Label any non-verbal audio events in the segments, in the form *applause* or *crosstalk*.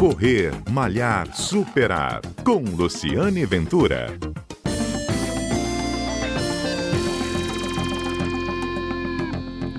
Correr, Malhar, Superar. Com Luciane Ventura.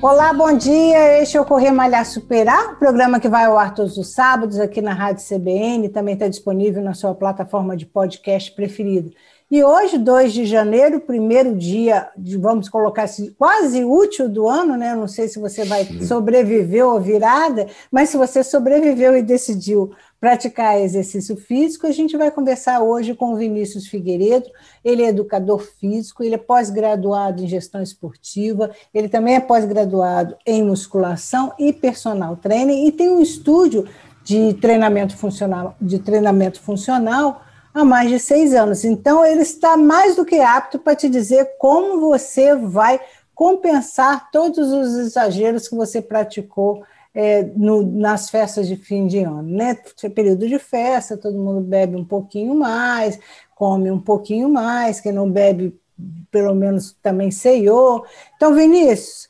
Olá, bom dia. Este é o Correr Malhar Superar, o programa que vai ao ar todos os sábados aqui na Rádio CBN, também está disponível na sua plataforma de podcast preferida. E hoje, 2 de janeiro, primeiro dia, de, vamos colocar assim, quase útil do ano, né? Não sei se você vai sobreviver ou virada, mas se você sobreviveu e decidiu praticar exercício físico, a gente vai conversar hoje com o Vinícius Figueiredo. Ele é educador físico, ele é pós-graduado em gestão esportiva, ele também é pós-graduado em musculação e personal training e tem um estúdio de treinamento funcional, de treinamento funcional há mais de seis anos. Então, ele está mais do que apto para te dizer como você vai compensar todos os exageros que você praticou é, no, nas festas de fim de ano, né? Período de festa, todo mundo bebe um pouquinho mais, come um pouquinho mais, quem não bebe, pelo menos também ceiou. Então, Vinícius,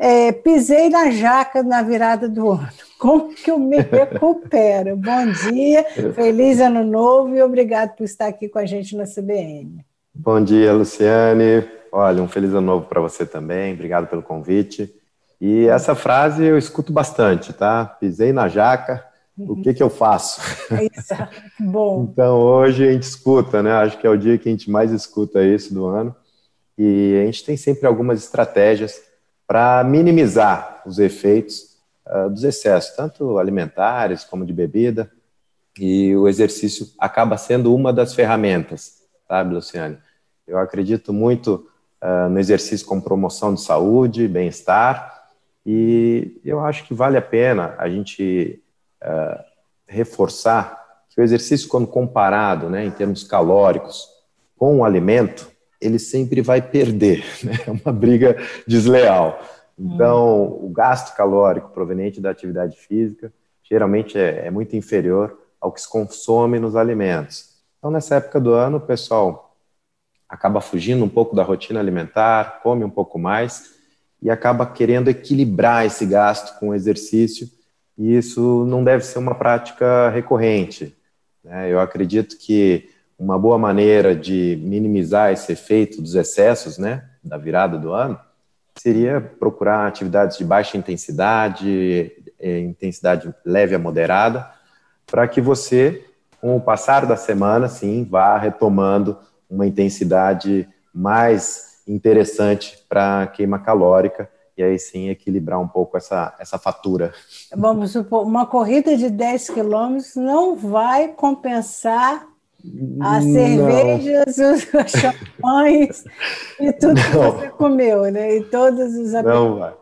é, pisei na jaca na virada do ano. *laughs* Como que eu me recupero? Bom dia, feliz ano novo e obrigado por estar aqui com a gente na CBN. Bom dia, Luciane. Olha, um feliz ano novo para você também. Obrigado pelo convite. E essa frase eu escuto bastante, tá? Pisei na jaca, o que que eu faço? *laughs* Bom. então hoje a gente escuta, né? Acho que é o dia que a gente mais escuta isso do ano. E a gente tem sempre algumas estratégias para minimizar os efeitos uh, dos excessos, tanto alimentares como de bebida, e o exercício acaba sendo uma das ferramentas, sabe, Luciane? Eu acredito muito uh, no exercício como promoção de saúde, bem-estar, e eu acho que vale a pena a gente uh, reforçar que o exercício, quando comparado né, em termos calóricos com o alimento, ele sempre vai perder, *laughs* né? é uma briga desleal. Então, o gasto calórico proveniente da atividade física geralmente é, é, muito inferior ao que se consome nos alimentos. Então, nessa época do ano, o pessoal acaba fugindo um pouco da rotina alimentar, come um pouco mais e acaba querendo equilibrar esse gasto com o exercício, e isso não deve ser uma prática recorrente. Né? Eu acredito que uma boa maneira de minimizar esse efeito dos excessos, né, da virada do ano, seria procurar atividades de baixa intensidade, é, intensidade leve a moderada, para que você, com o passar da semana, sim, vá retomando uma intensidade mais interessante para queima calórica e aí sim equilibrar um pouco essa, essa fatura. Vamos supor, uma corrida de 10 quilômetros não vai compensar as cervejas, *laughs* os champanhes e tudo não. que você comeu, né? E todos os Não vai.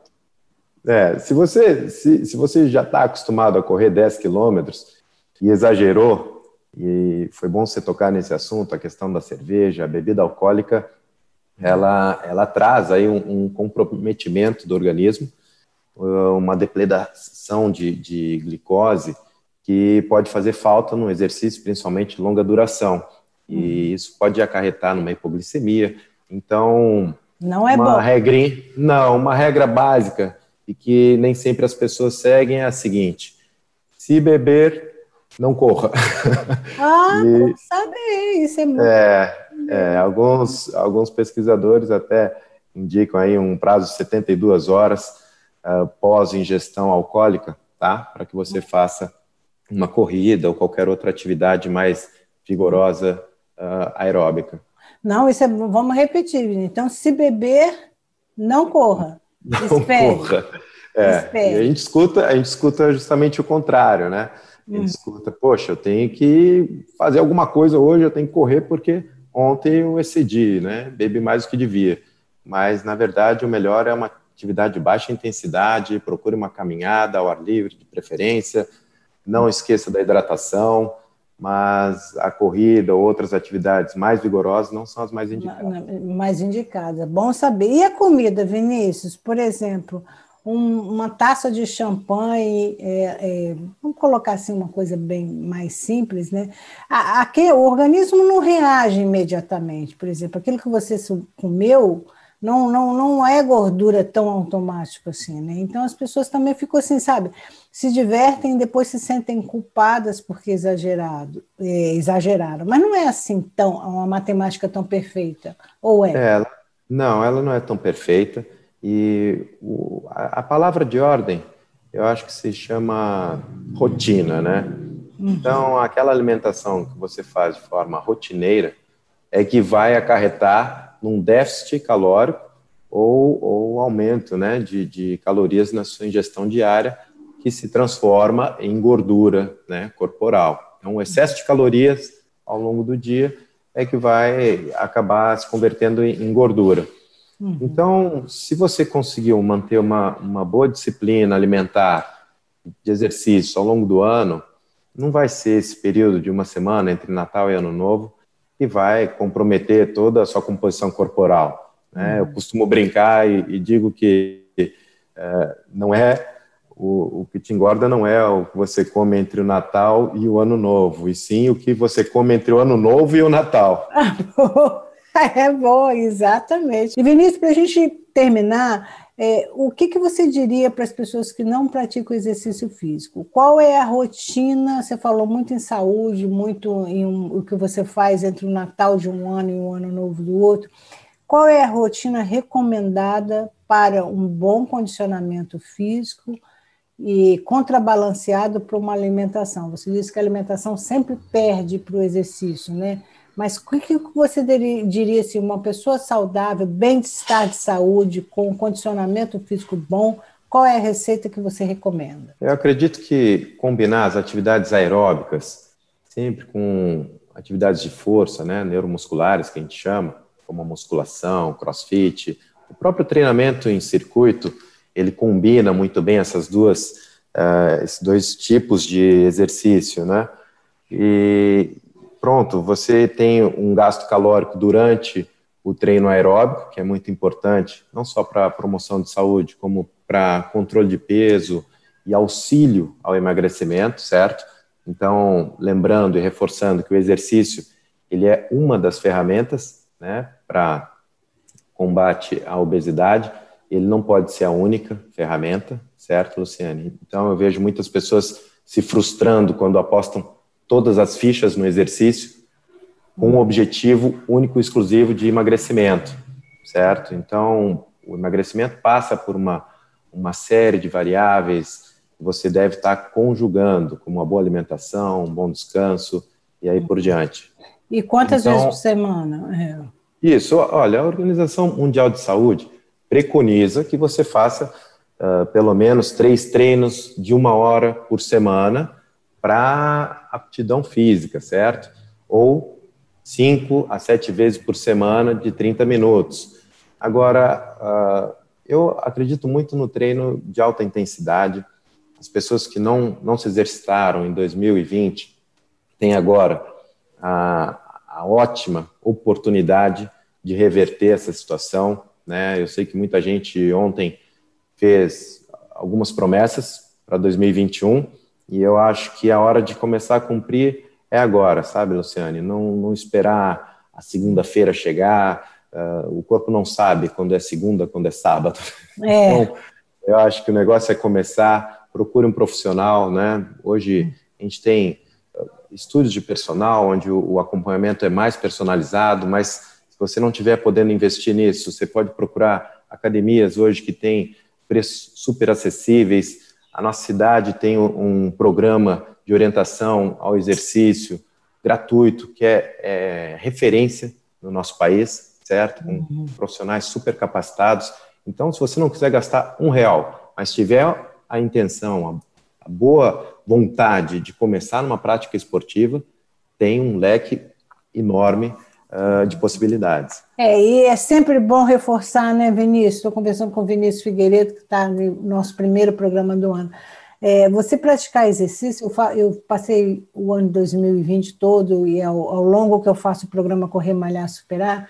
É, se você, se, se você já está acostumado a correr 10 quilômetros e exagerou, e foi bom você tocar nesse assunto, a questão da cerveja, a bebida alcoólica, ela, ela traz aí um, um comprometimento do organismo, uma depledação de, de glicose, que pode fazer falta no exercício, principalmente de longa duração. E uhum. isso pode acarretar numa hipoglicemia. Então, não é uma bom. Regra, não, uma regra básica e que nem sempre as pessoas seguem é a seguinte: se beber, não corra. *laughs* Ah, e, saber, isso é muito. É, é, alguns, alguns pesquisadores até indicam aí um prazo de 72 horas uh, pós ingestão alcoólica, tá? Para que você faça uma corrida ou qualquer outra atividade mais vigorosa uh, aeróbica. Não, isso é, vamos repetir. Então, se beber, não corra. *laughs* Não espere. corra. É, espere. A gente escuta, a gente escuta justamente o contrário, né? A gente hum. escuta, poxa, eu tenho que fazer alguma coisa hoje, eu tenho que correr porque ontem eu excedi, né? Bebi mais do que devia. Mas, na verdade, o melhor é uma atividade de baixa intensidade, procure uma caminhada ao ar livre, de preferência, não esqueça da hidratação, mas a corrida ou outras atividades mais vigorosas não são as mais indicadas. Mais indicadas, bom saber. E a comida, Vinícius? Por exemplo, um, uma taça de champanhe, é, é, vamos colocar assim uma coisa bem mais simples, né? Aqui, o organismo não reage imediatamente. Por exemplo, aquilo que você comeu não, não, não é gordura tão automático assim, né? Então as pessoas também ficam assim, sabe? Se divertem e depois se sentem culpadas porque exagerado, é, exageraram. Mas não é assim tão uma matemática tão perfeita, ou é? é ela, não, ela não é tão perfeita. E o, a, a, palavra de ordem, eu acho que se chama rotina, né? Uhum. Então, aquela alimentação que você faz de forma rotineira é que vai acarretar num déficit calórico ou, ou aumento né, de, de calorias na sua ingestão diária, que se transforma em gordura né, corporal. Então, o excesso de calorias ao longo do dia é que vai acabar se convertendo em gordura. Uhum. Então, se você conseguiu manter uma, uma boa disciplina alimentar de exercício ao longo do ano, não vai ser esse período de uma semana entre Natal e Ano Novo que vai comprometer toda a sua composição corporal. Né? Eu uhum. costumo brincar e, e digo que é, não é o, o, que te engorda não é o que você come entre o Natal e o Ano Novo, e sim o que você come entre o Ano Novo e o Natal. *laughs* é bom, exatamente. E Vinícius, para a gente terminar, é, o que, que você diria para as pessoas que não praticam exercício físico? Qual é a rotina? Você falou muito em saúde, muito em um, o que você faz entre o Natal de um ano e o Ano Novo do outro. Qual é a rotina recomendada para um bom condicionamento físico e contrabalanceado para uma alimentação? Você disse que a alimentação sempre perde para o exercício, né? Mas o que você diria assim, uma pessoa saudável, bem-estar de saúde, com um condicionamento físico bom, qual é a receita que você recomenda? Eu acredito que combinar as atividades aeróbicas sempre com atividades de força, né, neuromusculares que a gente chama, como a musculação, crossfit, o próprio treinamento em circuito, ele combina muito bem essas duas, uh, esses dois tipos de exercício, né? E, pronto, você tem um gasto calórico durante o treino aeróbico, que é muito importante, não só para promoção de saúde, como para controle de peso e auxílio ao emagrecimento, certo? Então, lembrando e reforçando que o exercício ele é uma das ferramentas, né, para combate à obesidade. Ele não pode ser a única ferramenta, certo, Luciane? Então, eu vejo muitas pessoas se frustrando quando apostam todas as fichas no exercício com um objetivo único e exclusivo de emagrecimento, certo? Então, o emagrecimento passa por uma, uma série de variáveis que você deve estar conjugando, como uma boa alimentação, um bom descanso e aí por diante. E quantas então, vezes por semana? É. Isso, olha, a Organização Mundial de Saúde preconiza que você faça uh, pelo menos três treinos de uma hora por semana para aptidão física, certo? Ou cinco a sete vezes por semana de 30 minutos. Agora, uh, eu acredito muito no treino de alta intensidade. As pessoas que não, não se exercitaram em 2020 têm agora a, a ótima oportunidade de reverter essa situação. Né? Eu sei que muita gente ontem fez algumas promessas para 2021 e eu acho que a hora de começar a cumprir é agora, sabe, Luciane? Não, não esperar a segunda-feira chegar. Uh, o corpo não sabe quando é segunda, quando é sábado. *laughs* É. Então, eu acho que o negócio é começar. Procure um profissional, né? Hoje a gente tem ah, estudos de personal onde o, o acompanhamento é mais personalizado, mas se você não estiver podendo investir nisso, você pode procurar academias hoje que têm preços super acessíveis a nossa cidade tem um programa de orientação ao exercício gratuito, que é, é referência no nosso país, certo? Com uhum. profissionais super capacitados. Então, se você não quiser gastar um real, mas tiver a intenção, a, a boa vontade de começar numa prática esportiva, tem um leque enorme uh, de possibilidades. É, e é sempre bom reforçar, né, Vinícius? Estou conversando com o Vinícius Figueiredo, que está no nosso primeiro programa do ano. É, você praticar exercício, eu, eu, passei o ano de 2020 todo e ao, ao, longo que eu faço o programa Correr, Malhar, Superar,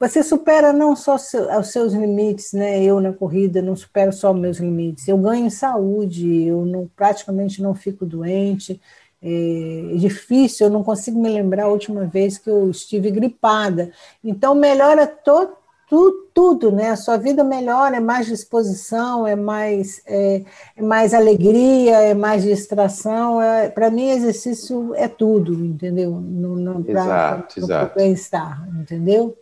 você supera não só seu, os seus limites, né? Eu na corrida não supero só meus limites, eu ganho saúde, eu não, praticamente não fico doente, é difícil, eu não consigo me lembrar a última vez que eu estive gripada. Então, melhora to tudo, tudo, né? A sua vida melhora, é mais disposição, é mais, é, é mais alegria, é mais distração. É, para mim, exercício é tudo, entendeu? No, no, pra, exato, pra, exato. bem-estar, entendeu?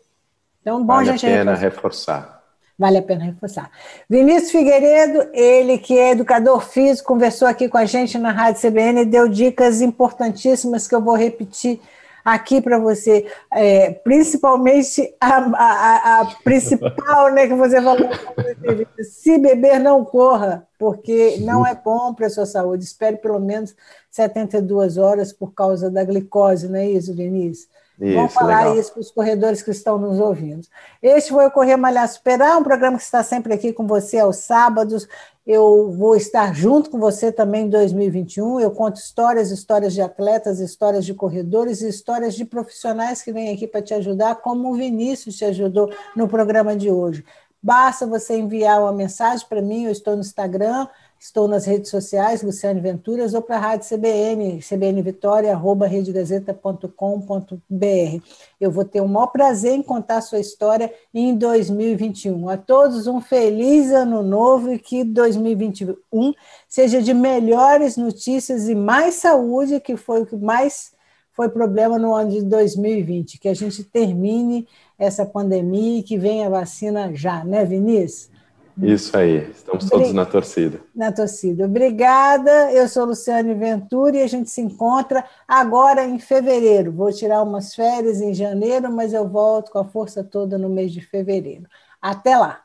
Então, bom vale a gente a pena reforçar. Vale a pena reforçar. Vinícius Figueiredo, ele que é educador físico, conversou aqui com a gente na Rádio CBN e deu dicas importantíssimas que eu vou repetir aqui para você, é, principalmente a, a, a, principal, né, que você falou, se beber, não corra, porque não é bom para a sua saúde. Espere pelo menos 72 horas por causa da glicose, não é isso, Vinícius? Isso, Vamos falar legal. isso para os corredores que estão nos ouvindo. Este foi o Correr Malhar Superar, um programa que está sempre aqui com você aos sábados. Eu vou estar junto com você também em 2021. Eu conto histórias, histórias de atletas, histórias de corredores e histórias de profissionais que vêm aqui para te ajudar, como o Vinícius te ajudou no programa de hoje. Basta você enviar uma mensagem para mim, eu estou no Instagram, Estou nas redes sociais, Luciane Venturas, ou para a Rádio CBN, cbnvitória.redegazeta.com.br. Eu vou ter o maior prazer em contar a sua história em 2021. A todos um feliz ano novo e que 2021 seja de melhores notícias e mais saúde, que foi o que mais foi problema no ano de 2020. Que a gente termine essa pandemia e que venha a vacina já, né, Vinícius? Isso aí, estamos todos na torcida. Na torcida. Obrigada, eu sou Luciane Ventura e a gente se encontra agora em fevereiro. Vou tirar umas férias em janeiro, mas eu volto com a força toda no mês de fevereiro. Até lá!